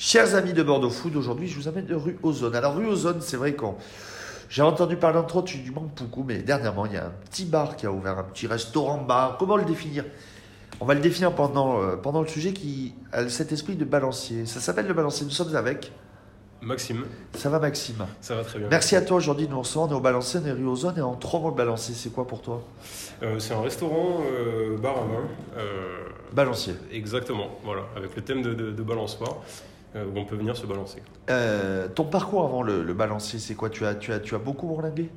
Chers amis de Bordeaux Food, aujourd'hui je vous amène de rue Ozone. Alors rue Ozone, c'est vrai qu'on... J'ai entendu parler entre autres du manque beaucoup, mais dernièrement il y a un petit bar qui a ouvert, un petit restaurant-bar. Comment le définir? On va le définir pendant, euh, pendant le sujet qui a cet esprit de balancier. Ça s'appelle le balancier. Nous sommes avec... Maxime, Ça va Maxime? Ça va très bien. Merci à toi aujourd'hui de nous recevoir. On est au balancier, on est rue Ozone et en trois mots le balancier, c'est quoi pour toi? Euh, c'est un restaurant euh, bar à vin. euh, Balancier. exactement, voilà, avec le thème de, de, de balançoire, où on peut venir se balancer. Euh, ton parcours avant le, le balancier, c'est quoi? Tu as, tu, as, tu as beaucoup bourlingué?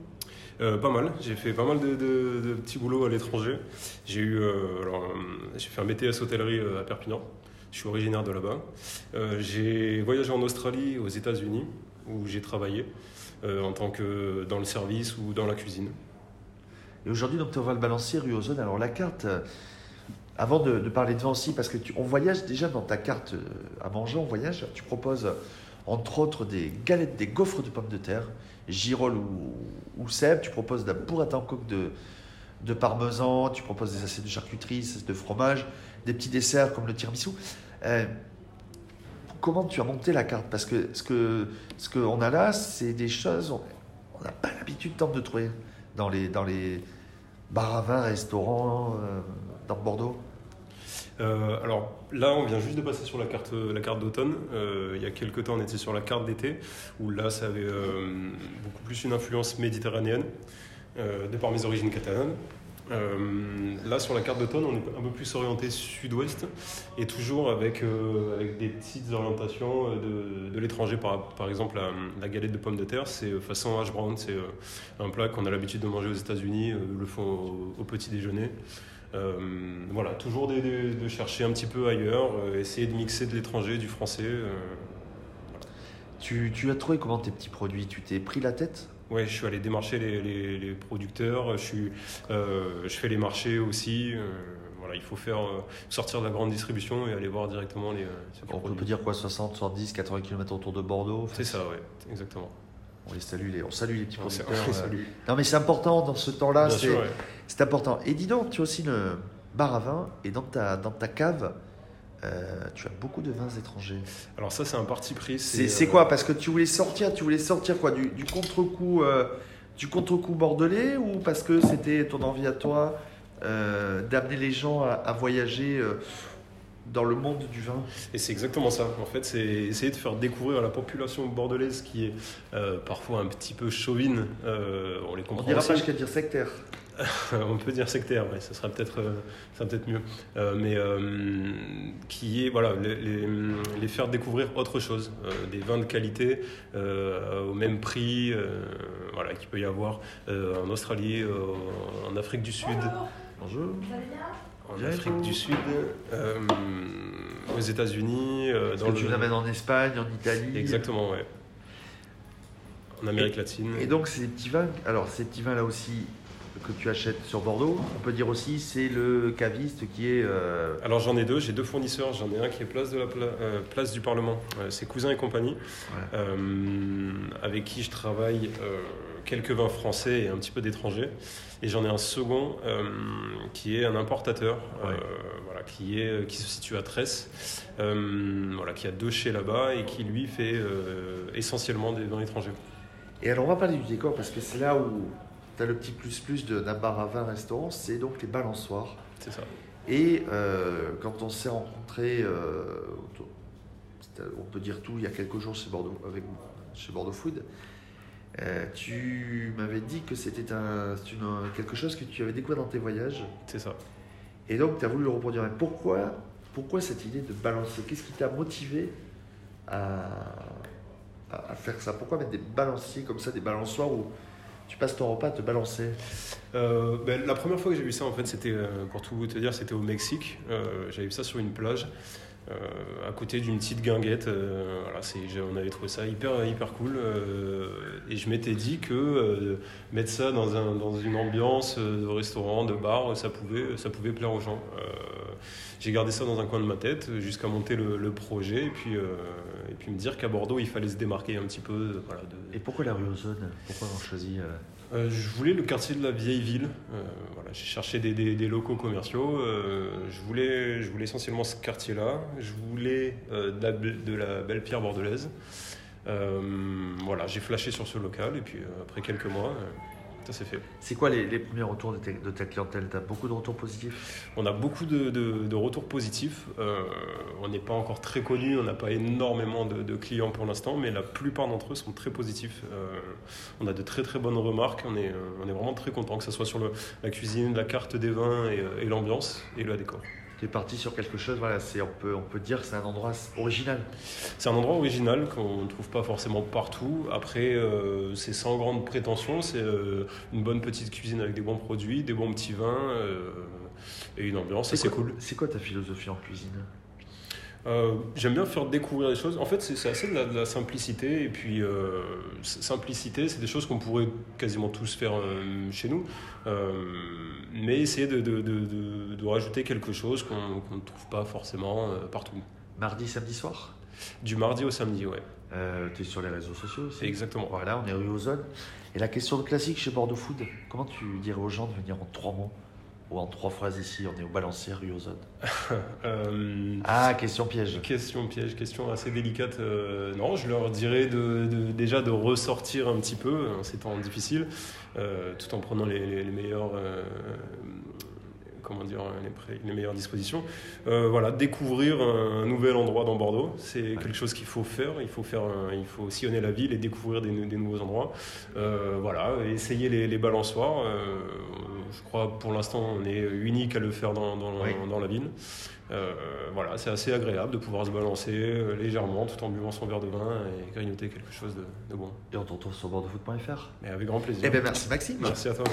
Euh, pas mal, j'ai fait pas mal de, de- de petits boulots à l'étranger. J'ai eu, euh, alors, euh, j'ai fait un BTS hôtellerie euh, à Perpignan. Je suis originaire de là-bas. Euh, j'ai voyagé en Australie, aux États-Unis, où j'ai travaillé euh, en tant que dans le service ou dans la cuisine. Et aujourd'hui, donc, tu vas le balancier rue Ozone. Alors, la carte, euh, avant de, parler de vin aussi, parce que tu, on voyage déjà dans ta carte euh, à manger, on voyage, tu proposes entre autres des galettes, des gaufres de pommes de terre, girolles ou, ou tu proposes de la burrata en coque de, parmesan, tu proposes des assiettes de charcuterie, de fromage, des petits desserts comme le tiramisu. Euh, comment tu as monté la carte? Parce que ce que ce qu'on a là, c'est des choses, on n'a pas l'habitude tant de trouver dans les, dans les bars à vin, restaurants euh, dans Bordeaux. Euh, alors là, on vient juste de passer sur la carte, d'automne. Euh, il y a quelques temps, on était sur la carte d'été, où là, ça avait euh, beaucoup plus une influence méditerranéenne, de par mes origines catalanes. Là, sur la carte d'automne, on est un peu plus orienté sud-ouest, et toujours avec, avec des petites orientations de, l'étranger. Par, par exemple, la, galette de pommes de terre, c'est façon hash brown, c'est un plat qu'on a l'habitude de manger aux États-Unis, le font au, au petit déjeuner. Euh, voilà, toujours de chercher un petit peu ailleurs, euh, essayer de mixer de l'étranger, du français. euh. Tu, tu as trouvé comment tes petits produits? Tu t'es pris la tête? Ouais, je suis allé démarcher les, les- les producteurs, je, suis, euh, je fais les marchés aussi. euh, voilà, il faut faire euh, sortir de la grande distribution et aller voir directement les. On peut dire quoi 60, 70, 80 km autour de Bordeaux? C'est ça, ouais, exactement. On les salue, les, on salue les petits producteurs. on salue. Non mais c'est important dans ce temps-là, c'est ouais. C'est important. Et dis donc, tu as aussi le bar à vin et dans ta, dans ta cave, euh, tu as beaucoup de vins étrangers. Alors ça, c'est un parti pris. C'est euh, quoi? Parce que tu voulais sortir, tu voulais sortir quoi Du, du contre-coup euh, du contre-coup bordelais ou parce que c'était ton envie à toi d'amener les gens à, à voyager dans le monde du vin? Et c'est exactement ça. En fait, c'est essayer de faire découvrir à la population bordelaise qui est euh, parfois un petit peu chauvine. euh, on les On comprend dira aussi. pas jusqu'à dire sectaire. on peut dire sectaire, ouais, ça sera peut-être euh, mieux. Euh, mais euh, qui est voilà les, les- les faire découvrir autre chose, euh, des vins de qualité euh, au même prix, euh, voilà qu'il peut y avoir euh, en Australie, euh, en Afrique du Sud, Bonjour. en Afrique du Sud, euh, aux États-Unis, euh, dans que tu le l'amènes en Espagne, en Italie? exactement ouais. En Amérique latine. Et donc ces petits vins, alors ces petits vins là aussi que tu achètes sur Bordeaux, on peut dire aussi c'est le caviste qui est euh, Alors j'en ai deux, j'ai deux fournisseurs. J'en ai un qui est place, de la Pla- euh, place du Parlement, euh, c'est Cousin et compagnie, Ouais. euh, avec qui je travaille quelques vins français et un petit peu d'étrangers. Et j'en ai un second qui est un importateur, Ouais. voilà, qui, est, qui se situe à Tresse, voilà, qui a deux chais là-bas et qui lui fait essentiellement des vins étrangers. Et alors on va parler du décor parce que c'est là où tu as le petit plus plus de- d'un bar à vin restaurant, c'est donc les balançoires. C'est ça. Et euh, quand on s'est rencontrés, euh, on peut dire tout, il y a quelques jours chez Bordeaux, avec, chez Bordeaux Food, euh, tu m'avais dit que c'était un, c'est une- quelque chose que tu avais découvert dans tes voyages. C'est ça. Et donc tu as voulu le reproduire. Mais pourquoi, pourquoi cette idée de balancer? Qu'est-ce qui t'a motivé à, à- à faire ça? Pourquoi mettre des balanciers comme ça, des balançoires où tu passes ton repas te balancer Euh, ben, la première fois que j'ai vu ça, en fait, c'était, euh, pour tout te dire, c'était au Mexique. Euh, J'avais vu ça sur une plage, à côté d'une petite guinguette. euh, voilà, on avait trouvé ça hyper, hyper cool. et je m'étais dit que mettre ça dans, un, dans une ambiance de restaurant, de bar, ça pouvait, ça pouvait plaire aux gens. Euh, j'ai gardé ça dans un coin de ma tête jusqu'à monter le, projet et puis, et puis me dire qu'à Bordeaux, il fallait se démarquer un petit peu. Voilà, Et pourquoi la rue Ozone? Pourquoi avoir choisi Je voulais le quartier de la vieille ville. voilà, j'ai cherché des, des, locaux commerciaux. je, voulais, je voulais essentiellement ce quartier-là. Je voulais de la, de, la, belle pierre bordelaise. voilà, j'ai flashé sur ce local et puis après quelques mois, ça s'est fait. C'est quoi les, premiers retours de, ta clientèle? Tu as beaucoup de retours positifs? On a beaucoup de, retours positifs. Euh, on n'est pas encore très connu, on n'a pas énormément de, clients pour l'instant, mais la plupart d'entre eux sont très positifs. Euh, on a de très très bonnes remarques, on est, euh, on est vraiment très content, que ce soit sur la cuisine, la carte des vins et, et l'ambiance et le décor tu es parti sur quelque chose, voilà, c'est, on, peut, on peut dire que c'est un endroit original. C'est un endroit original qu'on ne trouve pas forcément partout. Après, euh, c'est sans grande prétention, c'est euh, une bonne petite cuisine avec des bons produits, des bons petits vins euh, et une ambiance, c'est cool. C'est quoi ta philosophie en cuisine? Euh, j'aime bien faire découvrir des choses. En fait, c'est assez de la, simplicité. Et puis, euh, simplicité, c'est des choses qu'on pourrait quasiment tous faire euh, chez nous. mais essayer de, de, de, de, rajouter quelque chose qu'on ne trouve pas forcément partout. Mardi, samedi soir? Du mardi au samedi, ouais. tu es sur les réseaux sociaux aussi? Exactement. Voilà, on est rue Ozone. Et la question classique chez Bordeaux Food, comment tu dirais aux gens de venir en trois mots? Ou en trois phrases ici, on est au balancier rue aux euh, Ah, question piège. Question piège, question assez délicate. Euh, non, je leur dirais de, déjà de ressortir un petit peu en ces temps difficiles, euh, tout en prenant les, les meilleurs comment dire, les, meilleures dispositions. Euh, voilà, découvrir un nouvel endroit dans Bordeaux, c'est quelque chose qu'il faut faire. Il faut faire, il faut sillonner la ville et découvrir des, nouveaux endroits. Euh, voilà, essayer les, balançoires. Euh, je crois pour l'instant on est unique à le faire dans, dans, la ville. voilà, c'est assez agréable de pouvoir se balancer légèrement tout en buvant son verre de vin et grignoter quelque chose de, bon. Et on te retrouve sur bordeauxfoot.fr. Avec grand plaisir. Eh bien, merci Maxime. Merci à toi.